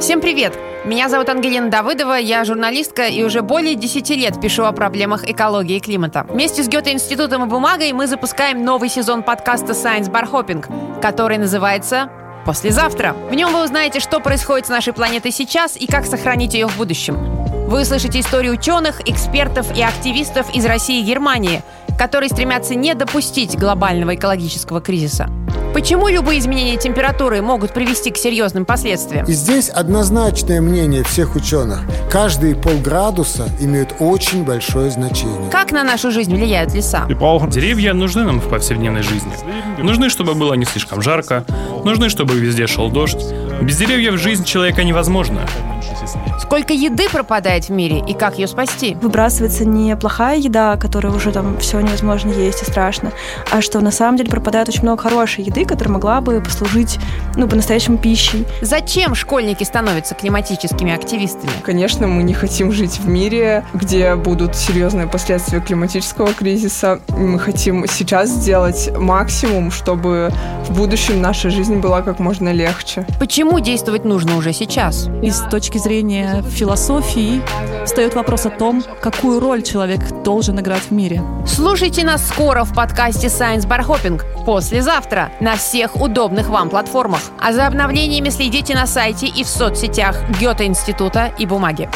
Всем привет! Меня зовут Ангелина Давыдова, я журналистка и уже более 10 лет пишу о проблемах экологии и климата. Вместе с Гёте-институтом и бумагой мы запускаем новый сезон подкаста Science Bar Hopping, который называется «Послезавтра». В нем вы узнаете, что происходит с нашей планетой сейчас и как сохранить ее в будущем. Вы услышите истории ученых, экспертов и активистов из России и Германии, которые стремятся не допустить глобального экологического кризиса. Почему любые изменения температуры могут привести к серьезным последствиям? И здесь однозначное мнение всех ученых. Каждые полградуса имеют очень большое значение. Как на нашу жизнь влияют леса? Деревья нужны нам в повседневной жизни. Нужны, чтобы было не слишком жарко. Нужны, чтобы везде шел дождь. Без деревьев жизнь человека невозможна. Сколько еды пропадает в мире и как ее спасти? Выбрасывается не плохая еда, которая уже там все невозможно есть и страшно, а что на самом деле пропадает очень много хорошей еды, которая могла бы послужить, ну, по-настоящему пищей. Зачем школьники становятся климатическими активистами? Конечно, мы не хотим жить в мире, где будут серьезные последствия климатического кризиса. Мы хотим сейчас сделать максимум, чтобы в будущем наша жизнь была как можно легче. Почему действовать нужно уже сейчас? И с точки зрения философии встает вопрос о том, какую роль человек должен играть в мире. Слушайте нас скоро в подкасте Science Bar Hopping послезавтра на всех удобных вам платформах. А за обновлениями следите на сайте и в соцсетях Гёте-института и бумаги.